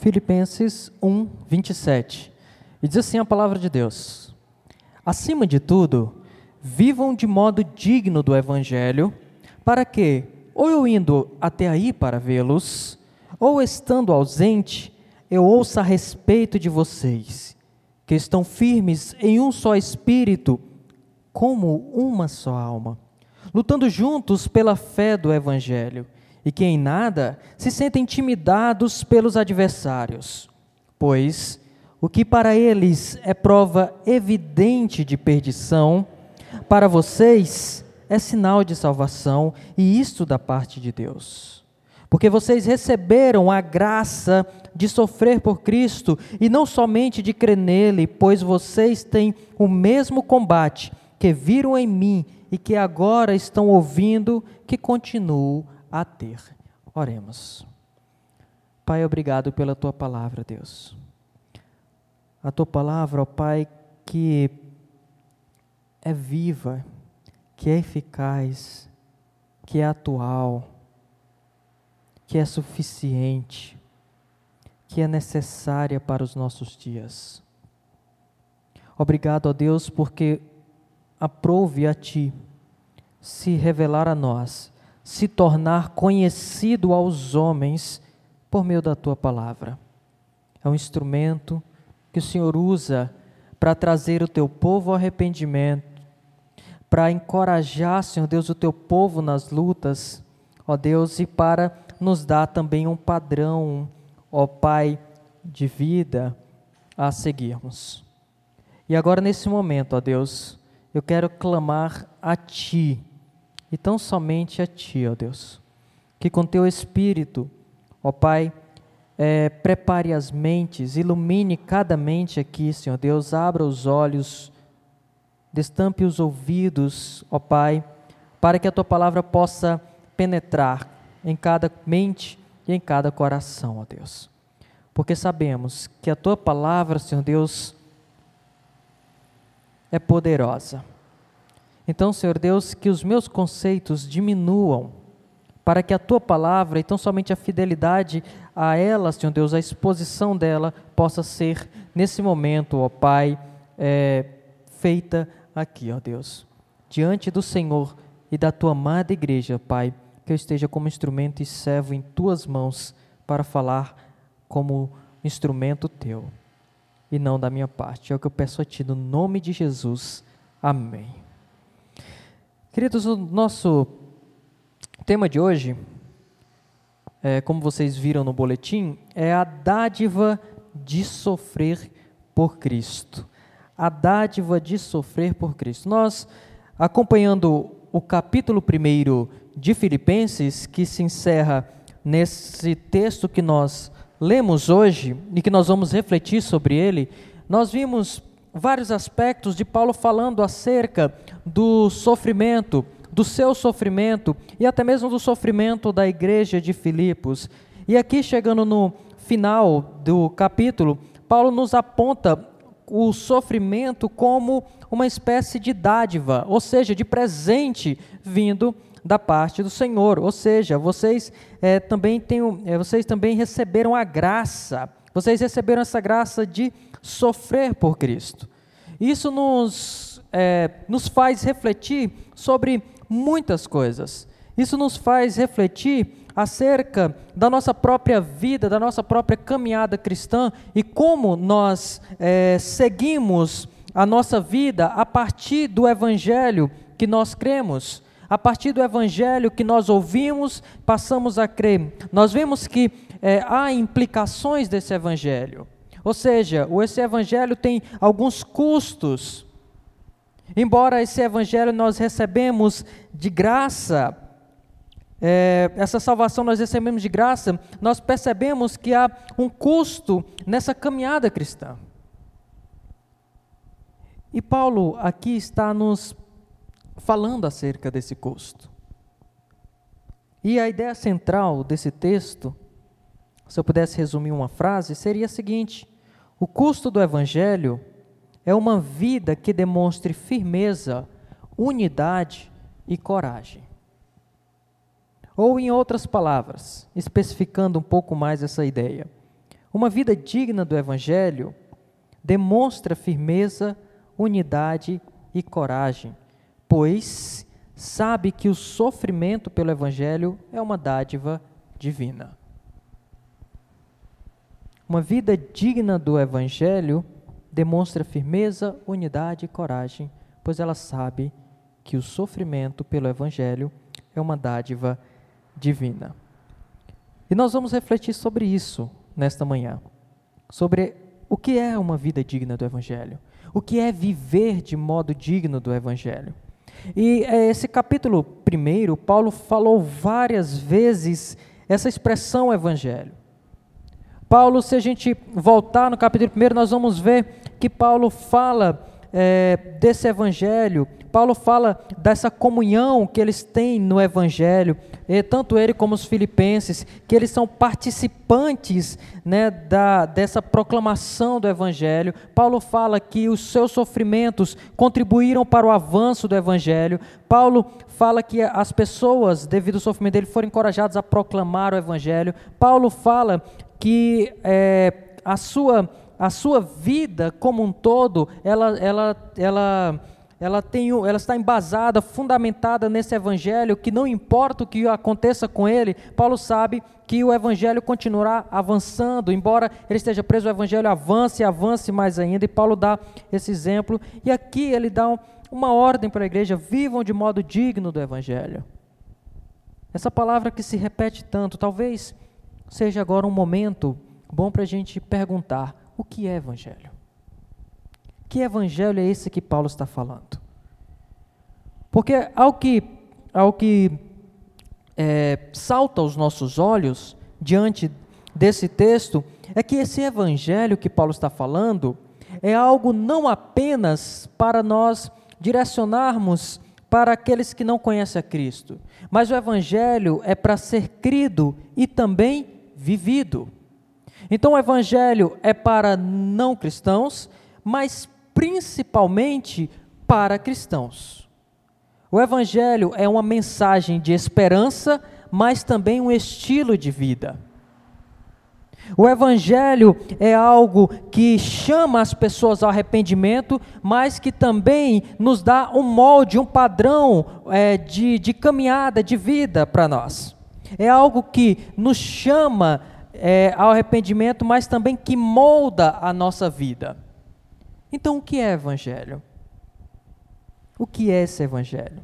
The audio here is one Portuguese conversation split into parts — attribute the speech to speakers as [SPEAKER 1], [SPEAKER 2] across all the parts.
[SPEAKER 1] Filipenses 1, 27. E diz assim a palavra de Deus: Acima de tudo, vivam de modo digno do Evangelho, para que, ou eu indo até aí para vê-los, ou estando ausente, eu ouça a respeito de vocês, que estão firmes em um só espírito, como uma só alma, lutando juntos pela fé do Evangelho e que em nada se sentem intimidados pelos adversários, pois o que para eles é prova evidente de perdição, para vocês é sinal de salvação, e isto da parte de Deus. Porque vocês receberam a graça de sofrer por Cristo e não somente de crer nele, pois vocês têm o mesmo combate que viram em mim e que agora estão ouvindo que continuo a ter. Oremos. Pai, obrigado pela tua palavra, Deus. A tua palavra, ó Pai, que é viva, que é eficaz, que é atual, que é suficiente, que é necessária para os nossos dias. Obrigado, ó Deus, porque aprove a Ti se revelar a nós se tornar conhecido aos homens por meio da tua palavra. É um instrumento que o Senhor usa para trazer o teu povo ao arrependimento, para encorajar, Senhor Deus, o teu povo nas lutas, ó Deus, e para nos dar também um padrão, ó Pai, de vida a seguirmos. E agora, nesse momento, ó Deus, eu quero clamar a Ti e tão somente a Ti, ó Deus. Que com Teu Espírito, ó Pai, é, prepare as mentes, ilumine cada mente aqui, Senhor Deus, abra os olhos, destampe os ouvidos, ó Pai, para que a Tua palavra possa penetrar em cada mente e em cada coração, ó Deus. Porque sabemos que a Tua palavra, Senhor Deus, é poderosa então, Senhor Deus, que os meus conceitos diminuam, para que a tua palavra, e tão somente a fidelidade a ela, Senhor Deus, a exposição dela, possa ser, nesse momento, ó Pai, é, feita aqui, ó Deus, diante do Senhor e da tua amada igreja, Pai, que eu esteja como instrumento e servo em tuas mãos para falar como instrumento teu e não da minha parte. É o que eu peço a ti, no nome de Jesus. Amém. Queridos, o nosso tema de hoje, é, como vocês viram no boletim, é a dádiva de sofrer por Cristo. A dádiva de sofrer por Cristo. Nós, acompanhando o capítulo 1 de Filipenses, que se encerra nesse texto que nós lemos hoje e que nós vamos refletir sobre ele, nós vimos vários aspectos de Paulo falando acerca do sofrimento, do seu sofrimento e até mesmo do sofrimento da igreja de Filipos. E aqui, chegando no final do capítulo, Paulo nos aponta o sofrimento como uma espécie de dádiva, ou seja, de presente vindo da parte do Senhor. Ou seja, vocês, é, também, têm, é, vocês também receberam a graça, vocês receberam essa graça de sofrer por Cristo. Isso nos, é, nos faz refletir sobre muitas coisas. Isso nos faz refletir acerca da nossa própria vida, da nossa própria caminhada cristã e como nós é, seguimos a nossa vida a partir do Evangelho que nós cremos. A partir do Evangelho que nós ouvimos, passamos a crer. Nós vemos que é, há implicações desse Evangelho. Ou seja, esse evangelho tem alguns custos. Embora esse evangelho nós recebemos de graça, é, essa salvação nós recebemos de graça, nós percebemos que há um custo nessa caminhada cristã. E Paulo aqui está nos falando acerca desse custo. E a ideia central desse texto, se eu pudesse resumir uma frase, seria a seguinte: o custo do Evangelho é uma vida que demonstre firmeza, unidade e coragem. Ou, em outras palavras, especificando um pouco mais essa ideia, Uma vida digna do Evangelho demonstra firmeza, unidade e coragem, pois sabe que o sofrimento pelo Evangelho é uma dádiva divina. Uma vida digna do Evangelho demonstra firmeza, unidade e coragem, pois ela sabe que o sofrimento pelo Evangelho é uma dádiva divina. E nós vamos refletir sobre isso nesta manhã, sobre o que é uma vida digna do Evangelho, o que é viver de modo digno do Evangelho. E é, esse capítulo primeiro, Paulo falou várias vezes essa expressão Evangelho. Paulo, se a gente voltar no capítulo primeiro, nós vamos ver que Paulo fala é, desse evangelho. Paulo fala dessa comunhão que eles têm no evangelho, e tanto ele como os filipenses, que eles são participantes né, da, dessa proclamação do evangelho. Paulo fala que os seus sofrimentos contribuíram para o avanço do evangelho. Paulo fala que as pessoas, devido ao sofrimento dele, foram encorajadas a proclamar o evangelho. Paulo fala que é, a sua a sua vida como um todo, ela, ela, ela, ela, tem, ela está embasada, fundamentada nesse evangelho, que não importa o que aconteça com ele, Paulo sabe que o evangelho continuará avançando, embora ele esteja preso, o evangelho avance e avance mais ainda, e Paulo dá esse exemplo, e aqui ele dá uma ordem para a igreja: vivam de modo digno do evangelho. Essa palavra que se repete tanto, talvez seja agora um momento bom para a gente perguntar: o que é evangelho? Que evangelho é esse que Paulo está falando? Porque ao que, ao que é, salta aos nossos olhos diante desse texto é que esse evangelho que Paulo está falando é algo não apenas para nós direcionarmos para aqueles que não conhecem a Cristo, mas o evangelho é para ser crido e também vivido. Então o evangelho é para não cristãos, mas principalmente para cristãos. O evangelho é uma mensagem de esperança, mas também um estilo de vida. O Evangelho é algo que chama as pessoas ao arrependimento, mas que também nos dá um molde, um padrão é, de, de caminhada, de vida para nós. É algo que nos chama é, ao arrependimento, mas também que molda a nossa vida. Então, o que é evangelho? O que é esse evangelho?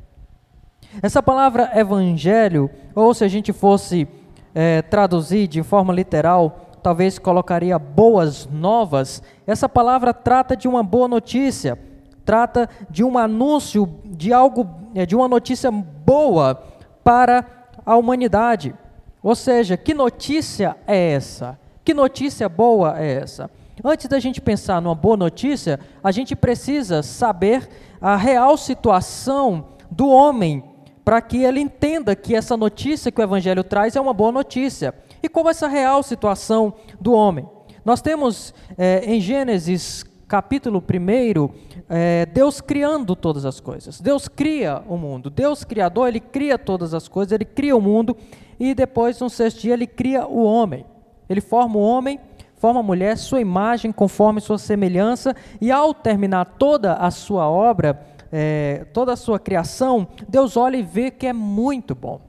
[SPEAKER 1] Essa palavra evangelho, ou se a gente fosse é, traduzir de forma literal, talvez colocaria boas novas. Essa palavra trata de uma boa notícia, trata de um anúncio de algo, é, de uma notícia boa para a humanidade. Ou seja, que notícia é essa? Que notícia boa é essa? Antes da gente pensar numa boa notícia, a gente precisa saber a real situação do homem, para que ele entenda que essa notícia que o Evangelho traz é uma boa notícia. E qual é essa real situação do homem? Nós temos é, em Gênesis capítulo 1, é, Deus criando todas as coisas. Deus cria o mundo. Deus criador, Ele cria todas as coisas, Ele cria o mundo e depois, no sexto dia, ele cria o homem. Ele forma o homem, forma a mulher, sua imagem, conforme sua semelhança, e ao terminar toda a sua obra, é, toda a sua criação, Deus olha e vê que é muito bom.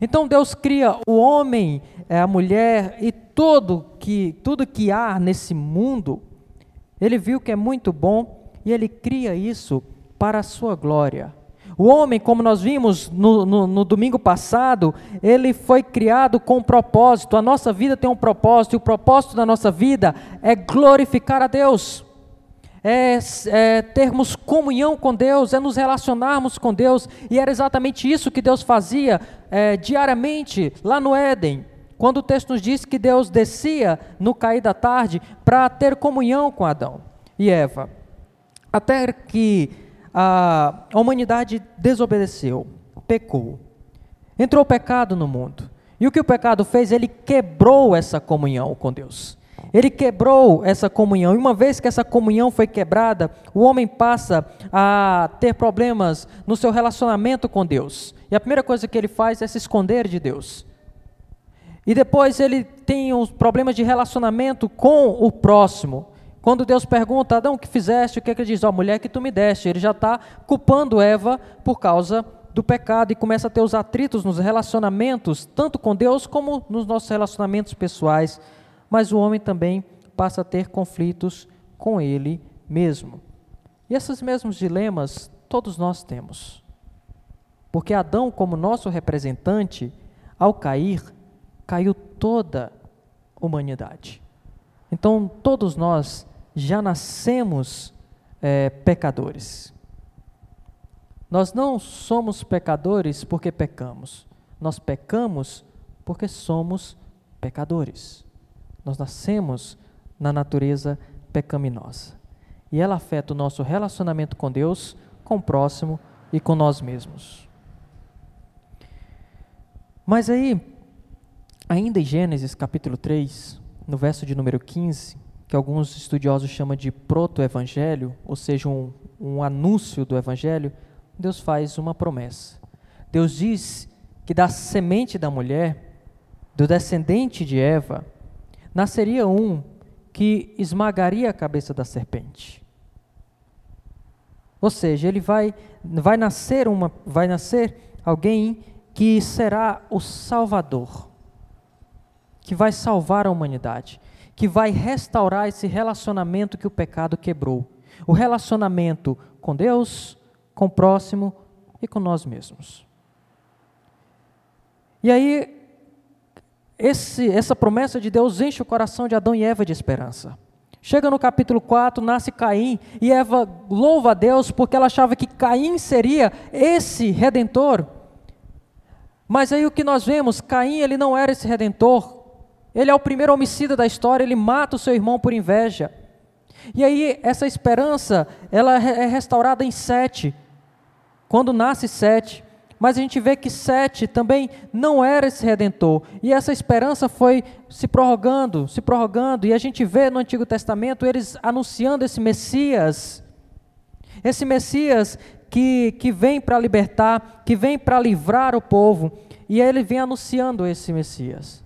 [SPEAKER 1] Então Deus cria o homem, é, a mulher e todo que, tudo que há nesse mundo, ele viu que é muito bom e ele cria isso para a sua glória. O homem, como nós vimos no, no, no, domingo passado, ele foi criado com um propósito. A nossa vida tem um propósito, e o propósito da nossa vida é glorificar a Deus, é, é termos comunhão com Deus, é nos relacionarmos com Deus, e era exatamente isso que Deus fazia é, diariamente lá no Éden. Quando o texto nos diz que Deus descia no cair da tarde para ter comunhão com Adão e Eva. Até que a, humanidade desobedeceu, pecou. Entrou o pecado no mundo. E o que o pecado fez? Ele quebrou essa comunhão com Deus. Ele quebrou essa comunhão. E uma vez que essa comunhão foi quebrada, o homem passa a ter problemas no seu relacionamento com Deus. E a primeira coisa que ele faz é se esconder de Deus. E depois ele tem os problemas de relacionamento com o próximo. Quando Deus pergunta, Adão, o que fizeste? O que, é que ele diz? Ó, oh, mulher que tu me deste. Ele já está culpando Eva por causa do pecado e começa a ter os atritos nos relacionamentos, tanto com Deus como nos nossos relacionamentos pessoais. Mas o homem também passa a ter conflitos com ele mesmo. E esses mesmos dilemas todos nós temos. Porque Adão, como nosso representante, ao cair, caiu toda a humanidade. Então, todos nós já nascemos é, pecadores. Nós não somos pecadores porque pecamos. Nós pecamos porque somos pecadores. Nós nascemos na natureza pecaminosa. E ela afeta o nosso relacionamento com Deus, com o próximo e com nós mesmos. Mas aí, ainda em Gênesis capítulo 3, no verso de número 15, que alguns estudiosos chamam de proto-evangelho, ou seja, um, um anúncio do evangelho, Deus faz uma promessa. Deus diz que da semente da mulher, do descendente de Eva, nasceria um que esmagaria a cabeça da serpente. Ou seja, ele vai, vai nascer uma, vai nascer alguém que será o Salvador, que vai salvar a humanidade, que vai restaurar esse relacionamento que o pecado quebrou, o relacionamento com Deus, com o próximo e com nós mesmos. E aí esse, essa promessa de Deus enche o coração de Adão e Eva de esperança. Chega no capítulo 4, nasce Caim, e Eva louva a Deus porque ela achava que Caim seria esse redentor. Mas aí o que nós vemos, Caim ele não era esse redentor. Ele é o primeiro homicida da história, ele mata o seu irmão por inveja. E aí essa esperança, ela é restaurada em Sete. Quando nasce Sete, mas a gente vê que Sete também não era esse redentor. E essa esperança foi se prorrogando, se prorrogando. E a gente vê no Antigo Testamento eles anunciando esse Messias. Esse Messias que, que vem para libertar, que vem para livrar o povo. E ele vem anunciando esse Messias.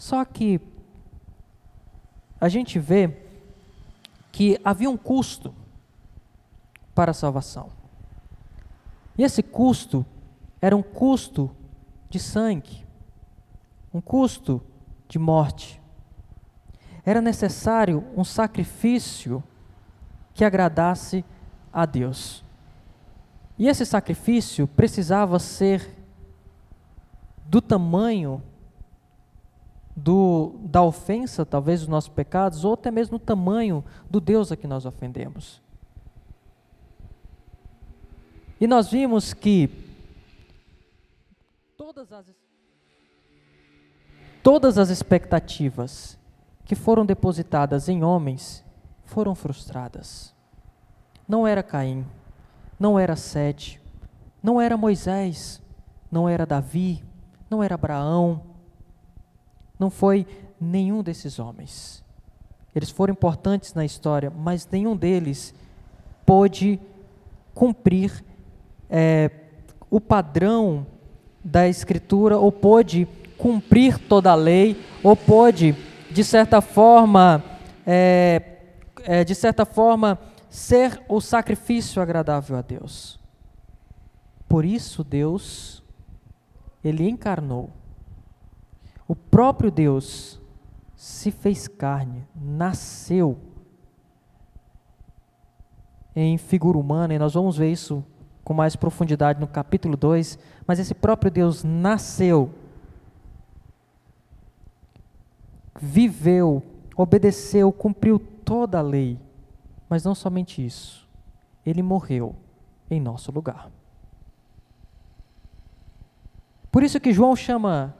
[SPEAKER 1] Só que a gente vê que havia um custo para a salvação. E esse custo era um custo de sangue, um custo de morte. Era necessário um sacrifício que agradasse a Deus. E esse sacrifício precisava ser do tamanho do, da ofensa, talvez, dos nossos pecados, ou até mesmo do tamanho do Deus a que nós ofendemos. E nós vimos que todas as, todas as expectativas que foram depositadas em homens foram frustradas. Não era Caim, não era Sete, não era Moisés, não era Davi, não era Abraão, não foi nenhum desses homens. Eles foram importantes na história, mas nenhum deles pôde cumprir é, o padrão da Escritura, ou pôde cumprir toda a lei, ou pôde, de certa forma, é, é, de certa forma, ser o sacrifício agradável a Deus. Por isso Deus, Ele encarnou. O próprio Deus se fez carne, nasceu em figura humana, e nós vamos ver isso com mais profundidade no capítulo 2, mas esse próprio Deus nasceu, viveu, obedeceu, cumpriu toda a lei, mas não somente isso, ele morreu em nosso lugar. Por isso que João chama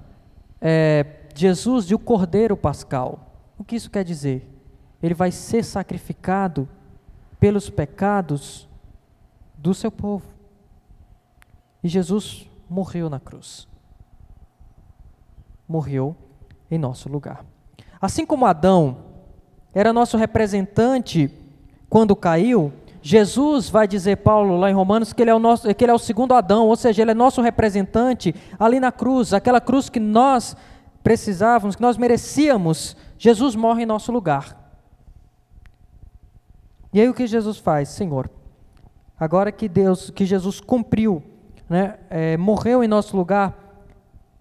[SPEAKER 1] é, Jesus de o Cordeiro Pascal. O que isso quer dizer? Ele vai ser sacrificado pelos pecados do seu povo. E Jesus morreu na cruz. Morreu em nosso lugar. Assim como Adão era nosso representante quando caiu, Jesus vai dizer, Paulo, lá em Romanos, que ele, é o nosso, que ele é o segundo Adão, ou seja, ele é nosso representante ali na cruz, aquela cruz que nós precisávamos, que nós merecíamos, Jesus morre em nosso lugar. E aí o que Jesus faz? Senhor, agora que Deus, que Jesus cumpriu, né, é, morreu em nosso lugar,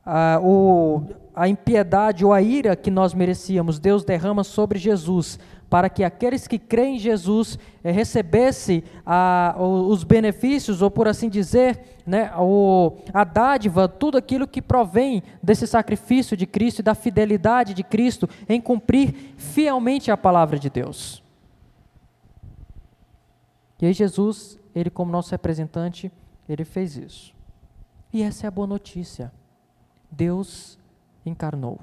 [SPEAKER 1] a, o, a impiedade ou a ira que nós merecíamos, Deus derrama sobre Jesus, para que aqueles que creem em Jesus é, recebessem a, os benefícios, ou por assim dizer, né, o, a dádiva, tudo aquilo que provém desse sacrifício de Cristo e da fidelidade de Cristo em cumprir fielmente a palavra de Deus. E aí Jesus, ele como nosso representante, ele fez isso. E essa é a boa notícia. Deus encarnou.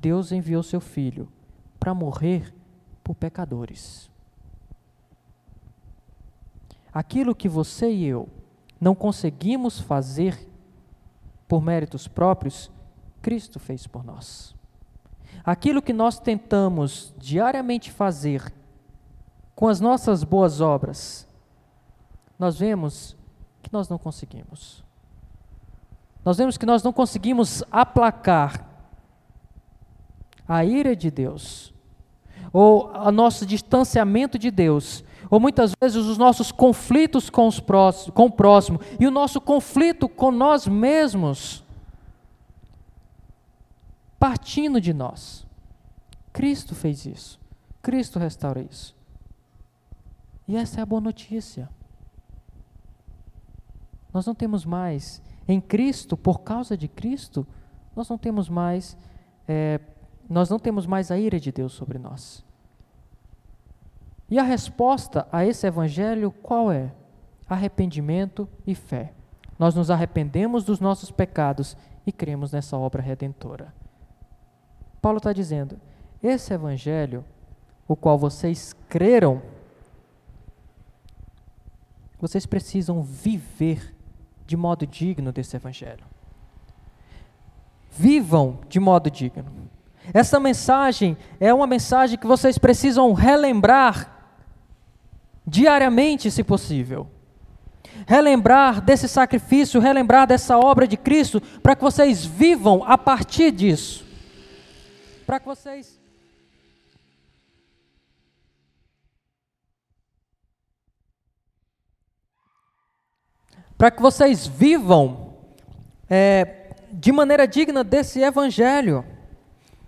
[SPEAKER 1] Deus enviou seu filho para morrer por pecadores. Aquilo que você e eu não conseguimos fazer por méritos próprios, Cristo fez por nós. Aquilo que nós tentamos diariamente fazer com as nossas boas obras, nós vemos que nós não conseguimos. Nós vemos que nós não conseguimos aplacar a ira de Deus, ou o nosso distanciamento de Deus, ou muitas vezes os nossos conflitos com, os próximos, com o próximo e o nosso conflito com nós mesmos, partindo de nós. Cristo fez isso, Cristo restaura isso. E essa é a boa notícia. Nós não temos mais, em Cristo, por causa de Cristo, nós não temos mais, é, nós não temos mais a ira de Deus sobre nós. E a resposta a esse evangelho qual é? Arrependimento e fé. Nós nos arrependemos dos nossos pecados e cremos nessa obra redentora. Paulo está dizendo: esse evangelho, o qual vocês creram, vocês precisam viver de modo digno desse Evangelho. Vivam de modo digno. Essa mensagem é uma mensagem que vocês precisam relembrar diariamente, se possível. Relembrar desse sacrifício, relembrar dessa obra de Cristo, para que vocês vivam a partir disso. Para que vocês para que vocês vivam é, de maneira digna desse evangelho.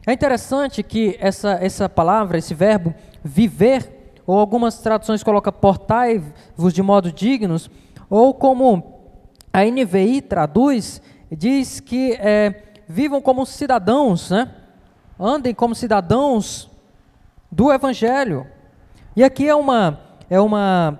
[SPEAKER 1] É interessante que essa, essa palavra, esse verbo viver, ou algumas traduções colocam portai-vos de modo dignos, ou como a NVI traduz, diz que é, vivam como cidadãos, né? andem como cidadãos do Evangelho. E aqui é uma, é uma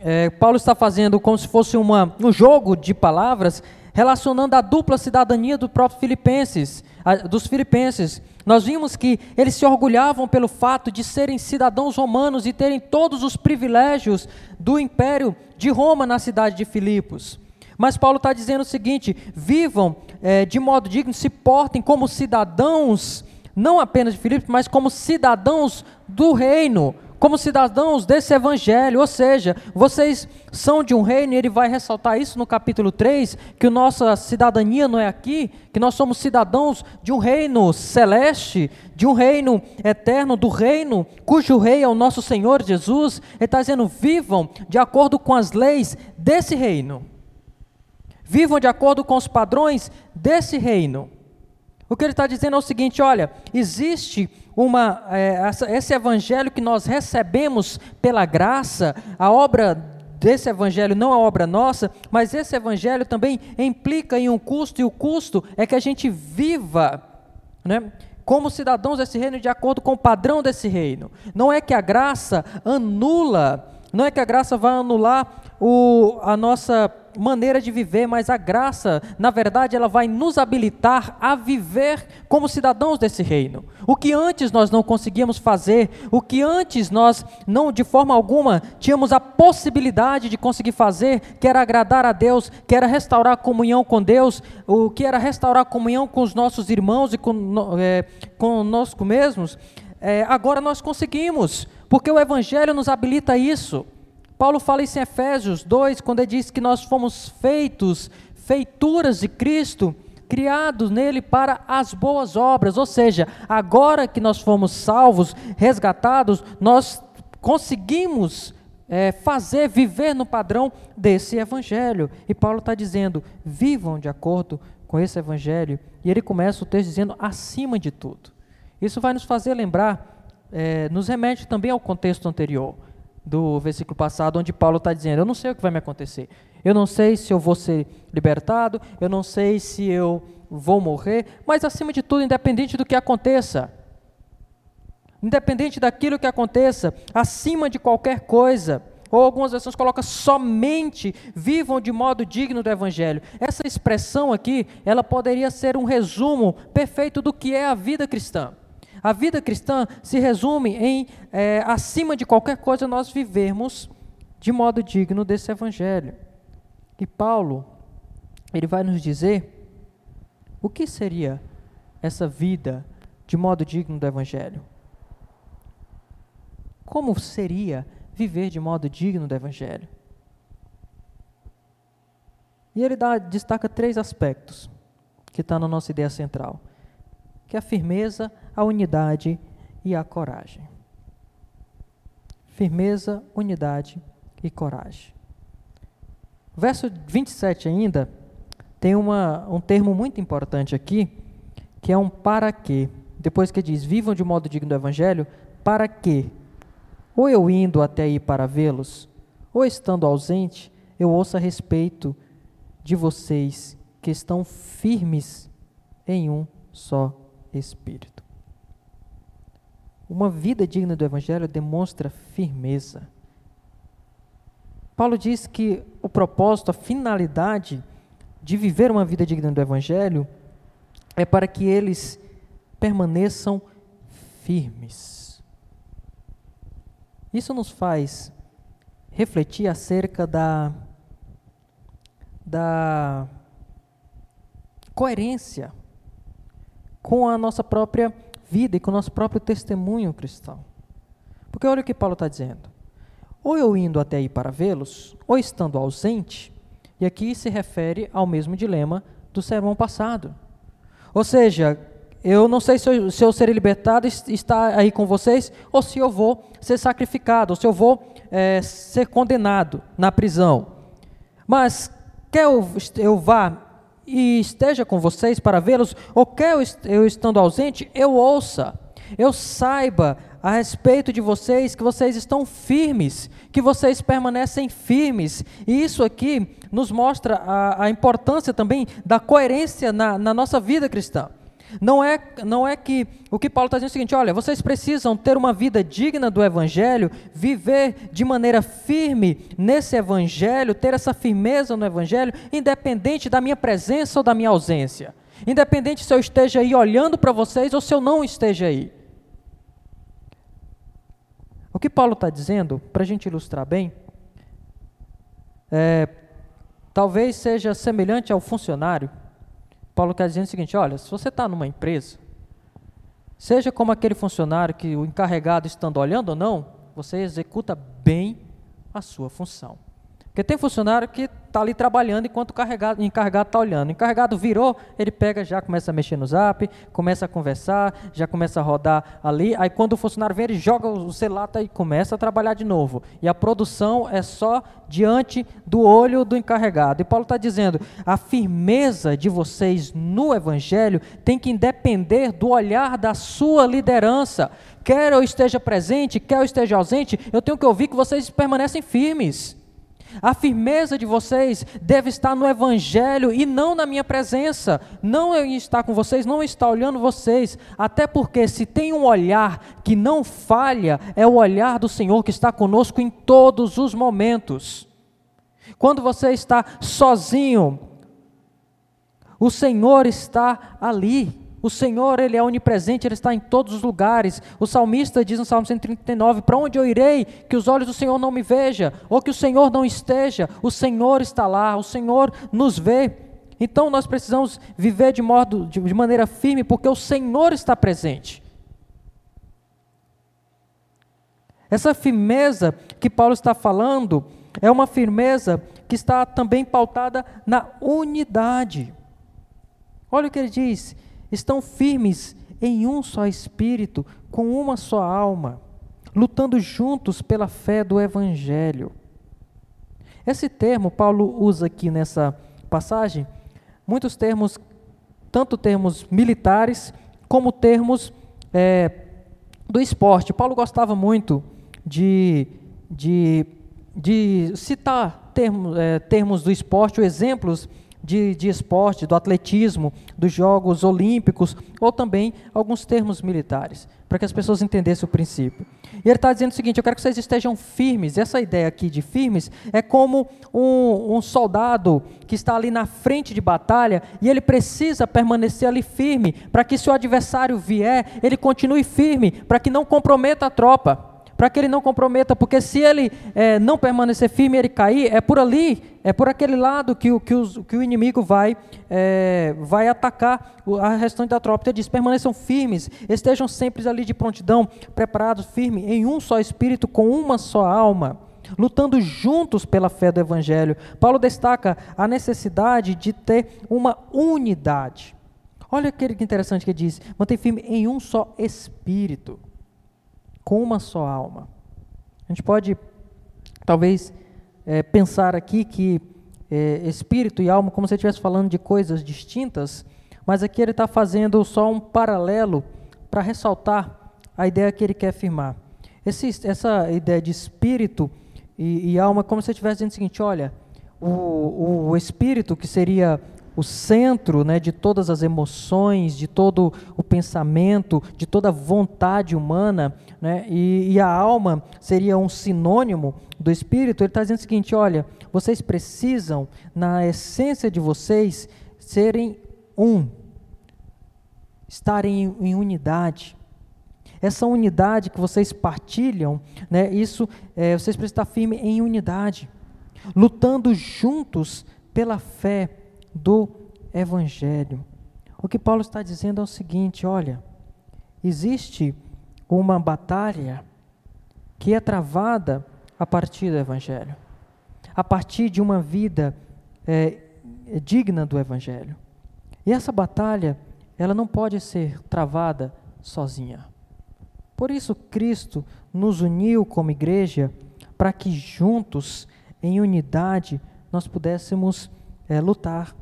[SPEAKER 1] é, Paulo está fazendo como se fosse uma, um jogo de palavras, relacionando a dupla cidadania do próprio Filipenses, a, dos Filipenses. Nós vimos que eles se orgulhavam pelo fato de serem cidadãos romanos e terem todos os privilégios do império de Roma na cidade de Filipos. Mas Paulo está dizendo o seguinte: vivam é, de modo digno, se portem como cidadãos, não apenas de Filipos, mas como cidadãos do reino, como cidadãos desse evangelho, ou seja, vocês são de um reino, e ele vai ressaltar isso no capítulo 3, que nossa cidadania não é aqui, que nós somos cidadãos de um reino celeste, de um reino eterno, do reino cujo rei é o nosso Senhor Jesus. Ele está dizendo: vivam de acordo com as leis desse reino, vivam de acordo com os padrões desse reino. O que ele está dizendo é o seguinte: olha, existe uma, é, essa, esse evangelho que nós recebemos pela graça, a obra desse evangelho não é obra nossa, mas esse evangelho também implica em um custo, e o custo é que a gente viva, né? Como cidadãos desse reino, de acordo com o padrão desse reino. Não é que a graça anula, não é que a graça vai anular o, a nossa maneira de viver, mas a graça, na verdade, ela vai nos habilitar a viver como cidadãos desse reino. O que antes nós não conseguíamos fazer, o que antes nós não, de forma alguma, tínhamos a possibilidade de conseguir fazer, que era agradar a Deus, que era restaurar a comunhão com Deus, o que era restaurar a comunhão com os nossos irmãos e com, é, conosco mesmos, é, agora nós conseguimos, porque o Evangelho nos habilita a isso. Paulo fala isso em Efésios 2, quando ele diz que nós fomos feitos, feituras de Cristo, criados nele para as boas obras, ou seja, agora que nós fomos salvos, resgatados, nós conseguimos é, fazer, viver no padrão desse evangelho. E Paulo está dizendo: vivam de acordo com esse evangelho. E ele começa o texto dizendo: acima de tudo. Isso vai nos fazer lembrar, é, nos remete também ao contexto anterior do versículo passado, onde Paulo está dizendo: Eu não sei o que vai me acontecer. Eu não sei se eu vou ser libertado, eu não sei se eu vou morrer, mas acima de tudo, independente do que aconteça, independente daquilo que aconteça, acima de qualquer coisa, ou algumas versões colocam somente vivam de modo digno do Evangelho. Essa expressão aqui, ela poderia ser um resumo perfeito do que é a vida cristã. A vida cristã se resume em, é, acima de qualquer coisa, nós vivermos de modo digno desse Evangelho. E Paulo, ele vai nos dizer o que seria essa vida de modo digno do Evangelho. Como seria viver de modo digno do Evangelho? E ele dá, destaca três aspectos que estão tá na nossa ideia central, que é a firmeza, a unidade e a coragem. Firmeza, unidade e coragem. Verso 27 ainda tem uma, um termo muito importante aqui, que é um para quê. Depois que diz, vivam de modo digno do Evangelho, para quê? Ou eu indo até aí para vê-los, ou estando ausente, eu ouço a respeito de vocês que estão firmes em um só Espírito. Uma vida digna do Evangelho demonstra firmeza. Paulo diz que o propósito, a finalidade de viver uma vida digna do Evangelho é para que eles permaneçam firmes. Isso nos faz refletir acerca da, da coerência com a nossa própria vida e com o nosso próprio testemunho cristão. Porque olha o que Paulo está dizendo ou eu indo até aí para vê-los, ou estando ausente, e aqui se refere ao mesmo dilema do sermão passado. Ou seja, eu não sei se eu, se eu serei libertado está aí com vocês, ou se eu vou ser sacrificado, ou se eu vou é, ser condenado na prisão. Mas quer eu, eu vá e esteja com vocês para vê-los, ou quer eu, estando ausente, eu ouça, eu saiba a respeito de vocês, que vocês estão firmes, que vocês permanecem firmes. E isso aqui nos mostra a, a importância também da coerência na, na nossa vida cristã. Não é, não é que o que Paulo está dizendo é o seguinte: olha, vocês precisam ter uma vida digna do Evangelho, viver de maneira firme nesse Evangelho, ter essa firmeza no Evangelho, independente da minha presença ou da minha ausência, independente se eu esteja aí olhando para vocês ou se eu não esteja aí. O que Paulo está dizendo, para a gente ilustrar bem, é, talvez seja semelhante ao funcionário. Paulo está dizendo o seguinte: olha, se você está numa empresa, seja como aquele funcionário que o encarregado estando olhando ou não, você executa bem a sua função. Porque tem funcionário que está ali trabalhando enquanto o encarregado está olhando. O encarregado virou, ele pega, já começa a mexer no zap, começa a conversar, já começa a rodar ali. Aí quando o funcionário vem, ele joga o celular e começa a trabalhar de novo. E a produção é só diante do olho do encarregado. E Paulo está dizendo: a firmeza de vocês no Evangelho tem que depender do olhar da sua liderança. Quer eu esteja presente, quer eu esteja ausente, eu tenho que ouvir que vocês permanecem firmes. A firmeza de vocês deve estar no Evangelho e não na minha presença. Não eu estar com vocês, não estar olhando vocês. Até porque, se tem um olhar que não falha, é o olhar do Senhor que está conosco em todos os momentos. Quando você está sozinho, o Senhor está ali. O Senhor, Ele é onipresente, Ele está em todos os lugares. O salmista diz no Salmo 139: Para onde eu irei que os olhos do Senhor não me vejam, ou que o Senhor não esteja? O Senhor está lá, o Senhor nos vê. Então nós precisamos viver de, modo, de, maneira firme, porque o Senhor está presente. Essa firmeza que Paulo está falando é uma firmeza que está também pautada na unidade. Olha o que ele diz: estão firmes em um só espírito, com uma só alma, lutando juntos pela fé do Evangelho. Esse termo Paulo usa aqui nessa passagem, muitos termos, tanto termos militares como termos é, do esporte. Paulo gostava muito de, de, de citar termos, é, termos do esporte, ou exemplos de, de esporte, do atletismo, dos Jogos Olímpicos, ou também alguns termos militares, para que as pessoas entendessem o princípio. E ele está dizendo o seguinte: eu quero que vocês estejam firmes. Essa ideia aqui de firmes é como um, um soldado que está ali na frente de batalha e ele precisa permanecer ali firme, para que se o adversário vier, ele continue firme, para que não comprometa a tropa para que ele não comprometa, porque se ele é, não permanecer firme ele cair, é por ali, é por aquele lado que o, que os, que o inimigo vai, é, vai atacar a restante da tropa. Ele diz: permaneçam firmes, estejam sempre ali de prontidão, preparados, firmes, em um só espírito, com uma só alma lutando juntos pela fé do Evangelho. Paulo destaca a necessidade de ter uma unidade. Olha que interessante que ele diz: mantém firme em um só espírito com uma só alma. A gente pode, talvez, é, pensar aqui que é, espírito e alma, como se estivesse falando de coisas distintas, mas aqui ele está fazendo só um paralelo para ressaltar a ideia que ele quer afirmar. Esse, essa ideia de espírito e, e alma, como se estivesse dizendo o seguinte: olha, o, o espírito, que seria o centro né, de todas as emoções, de todo o pensamento, de toda a vontade humana, né, e, e, a alma seria um sinônimo do espírito, ele está dizendo o seguinte: olha, vocês precisam, na essência de vocês, serem um, estarem em, unidade. Essa unidade que vocês partilham, né, isso, é, vocês precisam estar firmes em unidade, lutando juntos pela fé do Evangelho. O que Paulo está dizendo é o seguinte: olha, existe uma batalha que é travada a partir do Evangelho, a partir de uma vida é, digna do Evangelho. E essa batalha, ela não pode ser travada sozinha. Por isso, Cristo nos uniu como igreja para que juntos, em unidade, nós pudéssemos é, lutar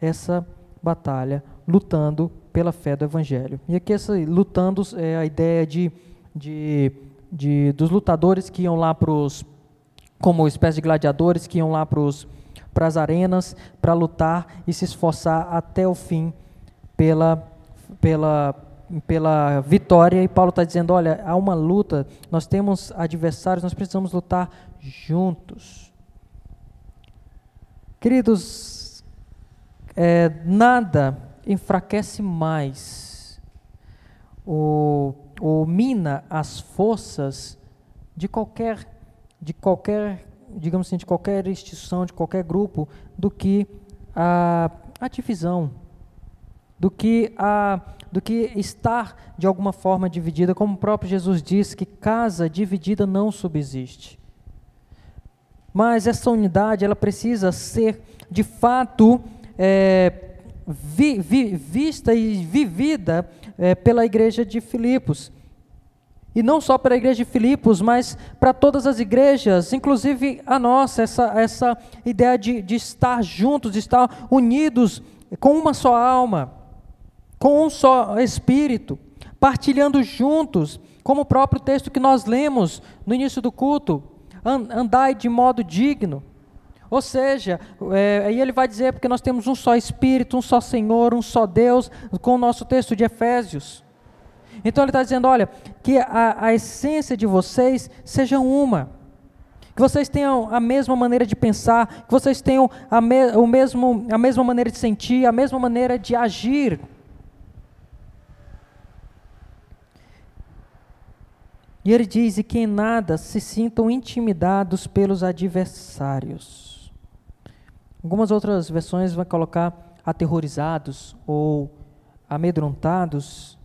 [SPEAKER 1] essa batalha, lutando pela fé do Evangelho. E aqui, essa, lutando, é a ideia de, de, de dos lutadores que iam lá para os, como espécie de gladiadores, que iam lá para as arenas para lutar e se esforçar até o fim pela, pela, pela vitória. E Paulo está dizendo: olha, há uma luta, nós temos adversários, nós precisamos lutar juntos. Queridos, é, nada enfraquece mais ou, ou mina as forças de qualquer, de qualquer, digamos assim, de qualquer instituição, de qualquer grupo, do que a, a divisão, do que a do que estar de alguma forma dividida, como o próprio Jesus diz que casa dividida não subsiste. Mas essa unidade ela precisa ser de fato é, vi, vi, vista e vivida é, pela igreja de Filipos. E não só para a igreja de Filipos, mas para todas as igrejas, inclusive a nossa, essa, essa ideia de, de estar juntos, de estar unidos com uma só alma, com um só espírito, partilhando juntos, como o próprio texto que nós lemos no início do culto, andai de modo digno. Ou seja, é, aí ele vai dizer, porque nós temos um só Espírito, um só Senhor, um só Deus, com o nosso texto de Efésios. Então ele está dizendo: olha, que a, a essência de vocês seja uma, que vocês tenham a mesma maneira de pensar, que vocês tenham a, me, o mesmo, a mesma maneira de sentir, a mesma maneira de agir. E ele diz: e que em nada se sintam intimidados pelos adversários. Algumas outras versões vão colocar aterrorizados ou amedrontados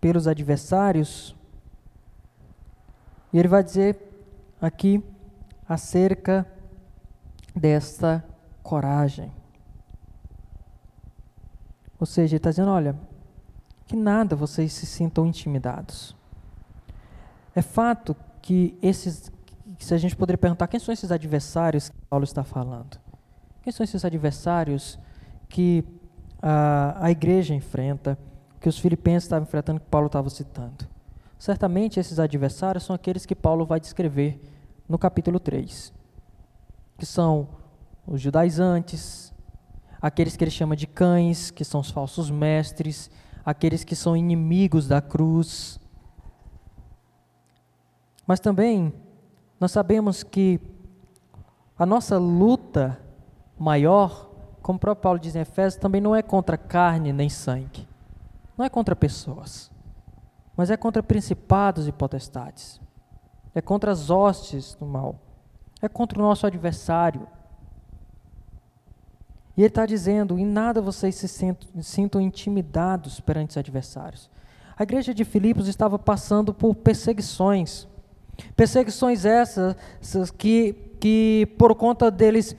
[SPEAKER 1] pelos adversários. E ele vai dizer aqui acerca desta coragem. Ou seja, ele está dizendo: olha, que nada vocês se sintam intimidados. É fato que esses, se a gente poderia perguntar, quem são esses adversários que Paulo está falando? Quem são esses adversários que a, a igreja enfrenta, que os filipenses estavam enfrentando, que Paulo estava citando? Certamente esses adversários são aqueles que Paulo vai descrever no capítulo 3, que são os judaizantes, aqueles que ele chama de cães, que são os falsos mestres, aqueles que são inimigos da cruz. Mas também nós sabemos que a nossa luta maior, como o próprio Paulo diz em Efésios, também não é contra carne nem sangue, não é contra pessoas, mas é contra principados e potestades, é contra as hostes do mal, é contra o nosso adversário. E ele está dizendo: em nada vocês se sintam, intimidados perante os adversários. A igreja de Filipos estava passando por perseguições. Perseguições essas que, que por conta deles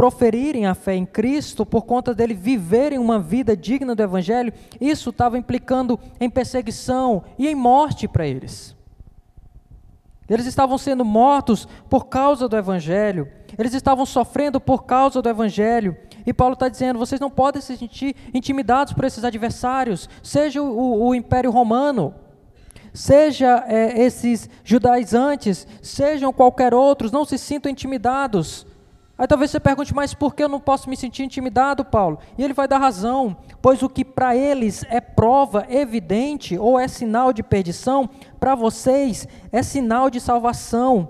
[SPEAKER 1] proferirem a fé em Cristo, por conta dele viverem uma vida digna do Evangelho, isso estava implicando em perseguição e em morte para eles. Eles estavam sendo mortos por causa do Evangelho, eles estavam sofrendo por causa do Evangelho. E Paulo está dizendo: vocês não podem se sentir intimidados por esses adversários, seja o, o Império Romano, seja é, esses judaizantes, sejam qualquer outros, não se sintam intimidados. Aí talvez você pergunte, mas por que eu não posso me sentir intimidado, Paulo? E ele vai dar razão, pois o que para eles é prova evidente ou é sinal de perdição, para vocês é sinal de salvação.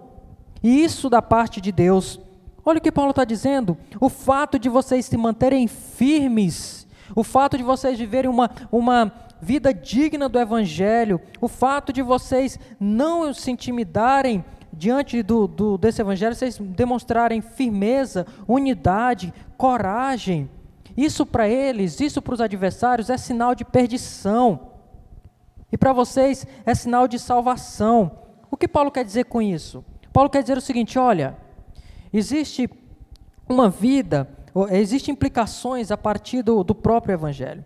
[SPEAKER 1] E isso da parte de Deus. Olha o que Paulo está dizendo. O fato de vocês se manterem firmes, o fato de vocês viverem uma, uma vida digna do Evangelho, o fato de vocês não se intimidarem diante do, do, desse Evangelho, vocês demonstrarem firmeza, unidade, coragem. Isso para eles, isso para os adversários é sinal de perdição. E para vocês é sinal de salvação. O que Paulo quer dizer com isso? Paulo quer dizer o seguinte: olha, Existe uma vida, existem implicações a partir do, do próprio Evangelho.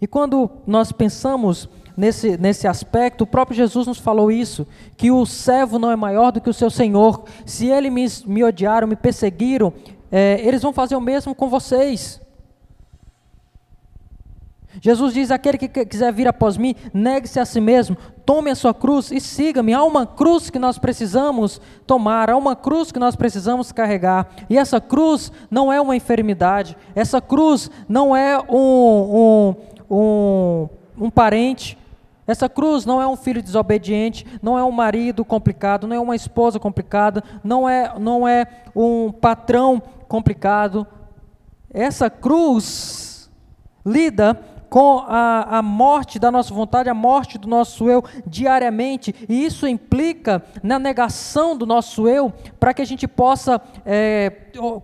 [SPEAKER 1] E quando nós pensamos nesse, nesse aspecto, o próprio Jesus nos falou isso, que o servo não é maior do que o seu Senhor. Se eles me, me odiaram, me perseguiram, é, eles vão fazer o mesmo com vocês. Jesus diz: aquele que quiser vir após mim, negue-se a si mesmo, tome a sua cruz e siga-me. Há uma cruz que nós precisamos tomar, há uma cruz que nós precisamos carregar. E essa cruz não é uma enfermidade, essa cruz não é um, um, um, um parente, essa cruz não é um filho desobediente, não é um marido complicado, não é uma esposa complicada, não é, não é um patrão complicado. Essa cruz lida com a, a morte da nossa vontade, a morte do nosso eu diariamente, e isso implica na negação do nosso eu, para que a gente possa é,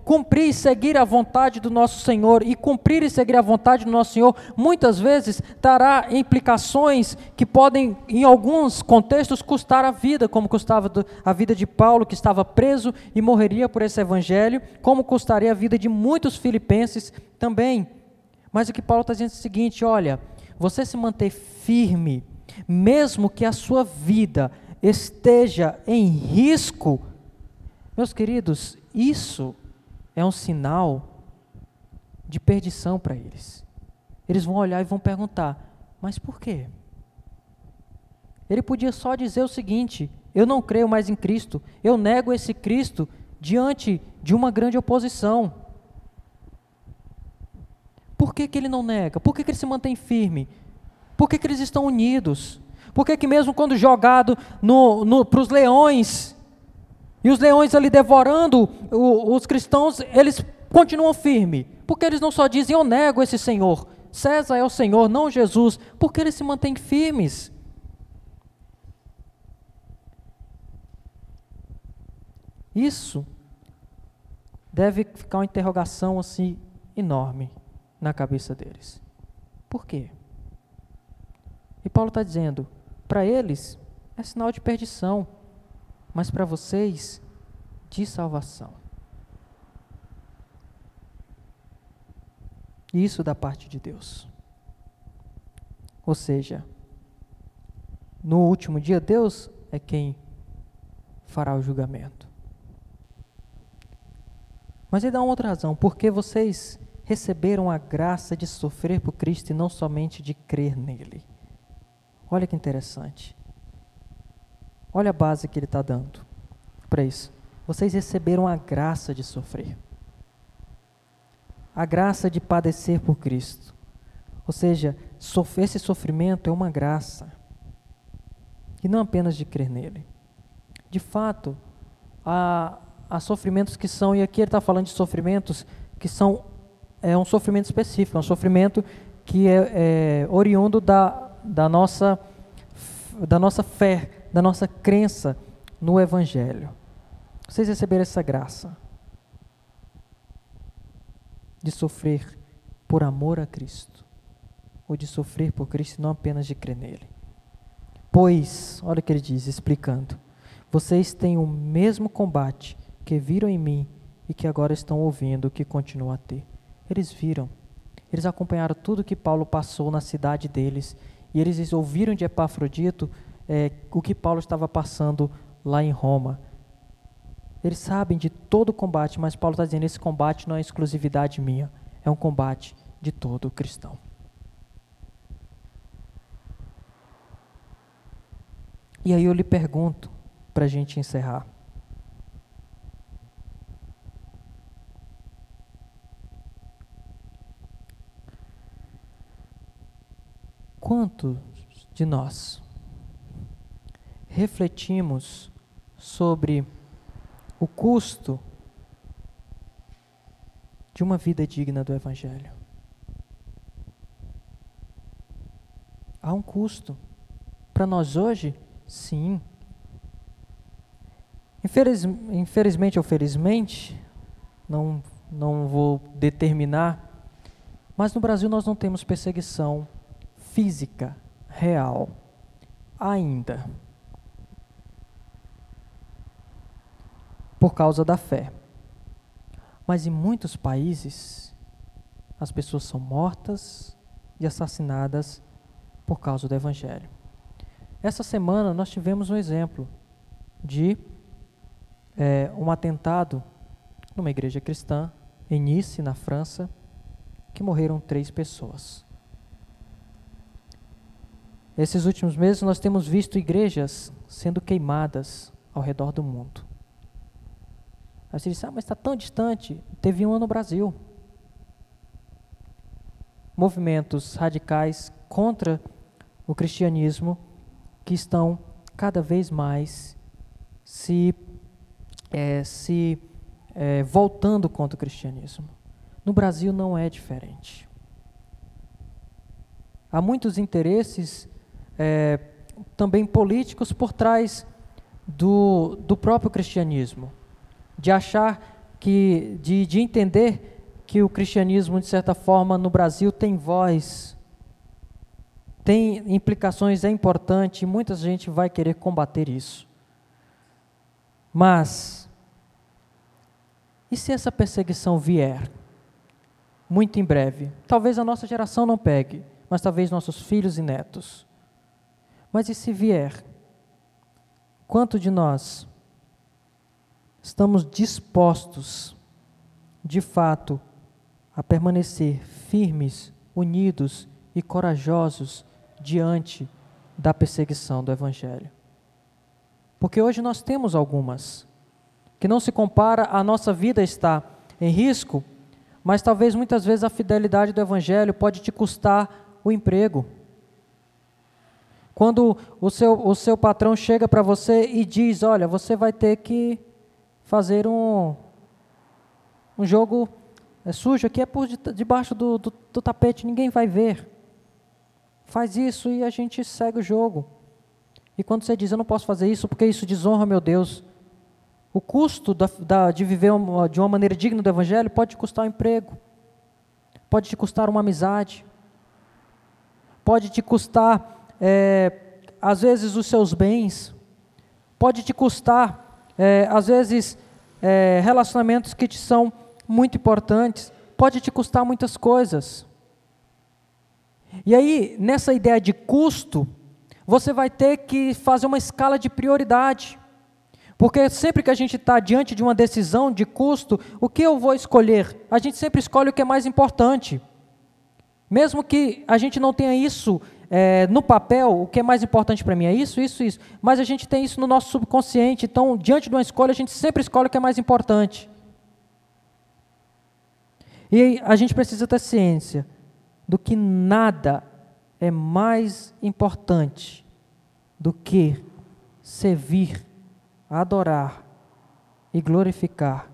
[SPEAKER 1] cumprir e seguir a vontade do nosso Senhor, e cumprir e seguir a vontade do nosso Senhor, muitas vezes terá implicações que podem, em alguns contextos, custar a vida, como custava a vida de Paulo, que estava preso e morreria por esse evangelho, como custaria a vida de muitos filipenses também. Mas o que Paulo está dizendo é o seguinte: olha, você se manter firme, mesmo que a sua vida esteja em risco, meus queridos, isso é um sinal de perdição para eles. Eles vão olhar e vão perguntar: mas por quê? Ele podia só dizer o seguinte: eu não creio mais em Cristo, eu nego esse Cristo diante de uma grande oposição. Que, que ele não nega? Por que, que ele se mantém firme? Por que, que eles estão unidos? Por que, que mesmo quando jogado para os leões, e os leões ali devorando o, os cristãos, eles continuam firmes? Porque eles não só dizem, eu nego esse Senhor, César é o Senhor, não Jesus. Porque eles se mantêm firmes? Isso deve ficar uma interrogação assim enorme na cabeça deles. Por quê? E Paulo está dizendo: para eles é sinal de perdição, mas para vocês, de salvação. Isso da parte de Deus. Ou seja, no último dia, Deus é quem fará o julgamento. Mas ele dá uma outra razão, porque vocês receberam a graça de sofrer por Cristo e não somente de crer nele. Olha que interessante. Olha a base que ele está dando para isso. Vocês receberam a graça de sofrer. A graça de padecer por Cristo. Ou seja, esse sofrimento é uma graça. E não apenas de crer nele. De fato, há, há sofrimentos que são, e aqui ele está falando de sofrimentos que são, é um sofrimento específico, é um sofrimento que é, é oriundo da, da, nossa, da nossa fé, da nossa crença no Evangelho. Vocês receberam essa graça de sofrer por amor a Cristo, ou de sofrer por Cristo não apenas de crer nele. Pois, olha o que ele diz, explicando: vocês têm o mesmo combate que viram em mim e que agora estão ouvindo que continuam a ter. Eles viram, eles acompanharam tudo que Paulo passou na cidade deles e eles ouviram de Epafrodito é, o que Paulo estava passando lá em Roma. Eles sabem de todo o combate, mas Paulo está dizendo: esse combate não é exclusividade minha, é um combate de todo cristão. E aí eu lhe pergunto, para a gente encerrar: quantos de nós refletimos sobre o custo de uma vida digna do Evangelho. Há um custo. Para nós hoje, sim. Infeliz, infelizmente ou felizmente, não, não vou determinar, mas no Brasil nós não temos perseguição física, real, ainda. por causa da fé. Mas em muitos países, as pessoas são mortas e assassinadas por causa do Evangelho. Essa semana nós tivemos um exemplo de é, um atentado numa igreja cristã em Nice, na França, que morreram três pessoas. Esses últimos meses nós temos visto igrejas sendo queimadas ao redor do mundo. Aí você disse, ah, mas está tão distante. Teve uma no Brasil. Movimentos radicais contra o cristianismo que estão cada vez mais se, é, se é, voltando contra o cristianismo. No Brasil não é diferente. Há muitos interesses é, também políticos por trás do, do próprio cristianismo de achar que, de, de entender que o cristianismo, de certa forma, no Brasil tem voz, tem implicações, é importante, e muita gente vai querer combater isso. Mas, e se essa perseguição vier? Muito em breve. Talvez a nossa geração não pegue, mas talvez nossos filhos e netos. Mas e se vier? Quanto de nós estamos dispostos, de fato, a permanecer firmes, unidos e corajosos diante da perseguição do Evangelho. Porque hoje nós temos algumas, que não se compara, a nossa vida está em risco, mas talvez muitas vezes a fidelidade do Evangelho pode te custar o emprego. Quando o seu, o seu patrão chega para você e diz: Olha, você vai ter que fazer um, um jogo é, sujo aqui, é por debaixo do, do, do tapete, ninguém vai ver. Faz isso e a gente segue o jogo. E quando você diz, eu não posso fazer isso porque isso desonra meu Deus, o custo da, da, de viver uma, de uma maneira digna do Evangelho pode te custar um emprego, pode te custar uma amizade, pode te custar, é, às vezes, os seus bens, pode te custar é, às vezes, é, relacionamentos que te são muito importantes, pode te custar muitas coisas. E aí, nessa ideia de custo, você vai ter que fazer uma escala de prioridade. Porque sempre que a gente está diante de uma decisão de custo, o que eu vou escolher? A gente sempre escolhe o que é mais importante. Mesmo que a gente não tenha isso é, no papel, o que é mais importante para mim é isso, isso, isso. Mas a gente tem isso no nosso subconsciente. Então, diante de uma escolha, a gente sempre escolhe o que é mais importante. E a gente precisa ter ciência do que nada é mais importante do que servir adorar e glorificar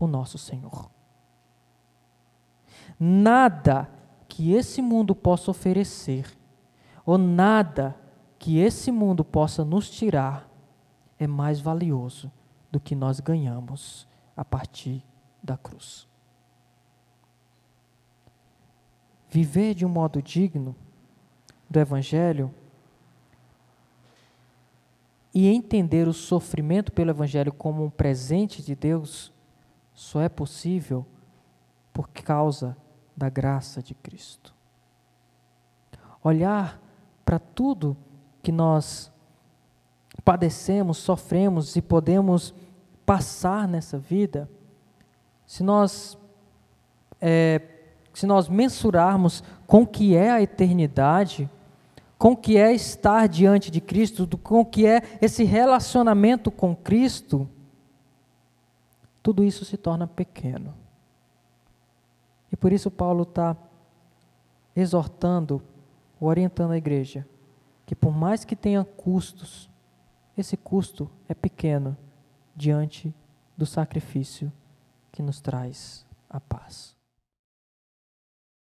[SPEAKER 1] o nosso Senhor. Nada que esse mundo possa oferecer, ou nada que esse mundo possa nos tirar, é mais valioso do que nós ganhamos a partir da cruz. Viver de um modo digno do Evangelho e entender o sofrimento pelo Evangelho como um presente de Deus só é possível por causa da graça de Cristo. Olhar para tudo que nós padecemos, sofremos e podemos passar nessa vida, se nós, é, se nós mensurarmos com o que é a eternidade, com o que é estar diante de Cristo, com o que é esse relacionamento com Cristo, tudo isso se torna pequeno. E por isso Paulo está exortando, orientando a igreja, que por mais que tenha custos, esse custo é pequeno diante do sacrifício que nos traz a paz.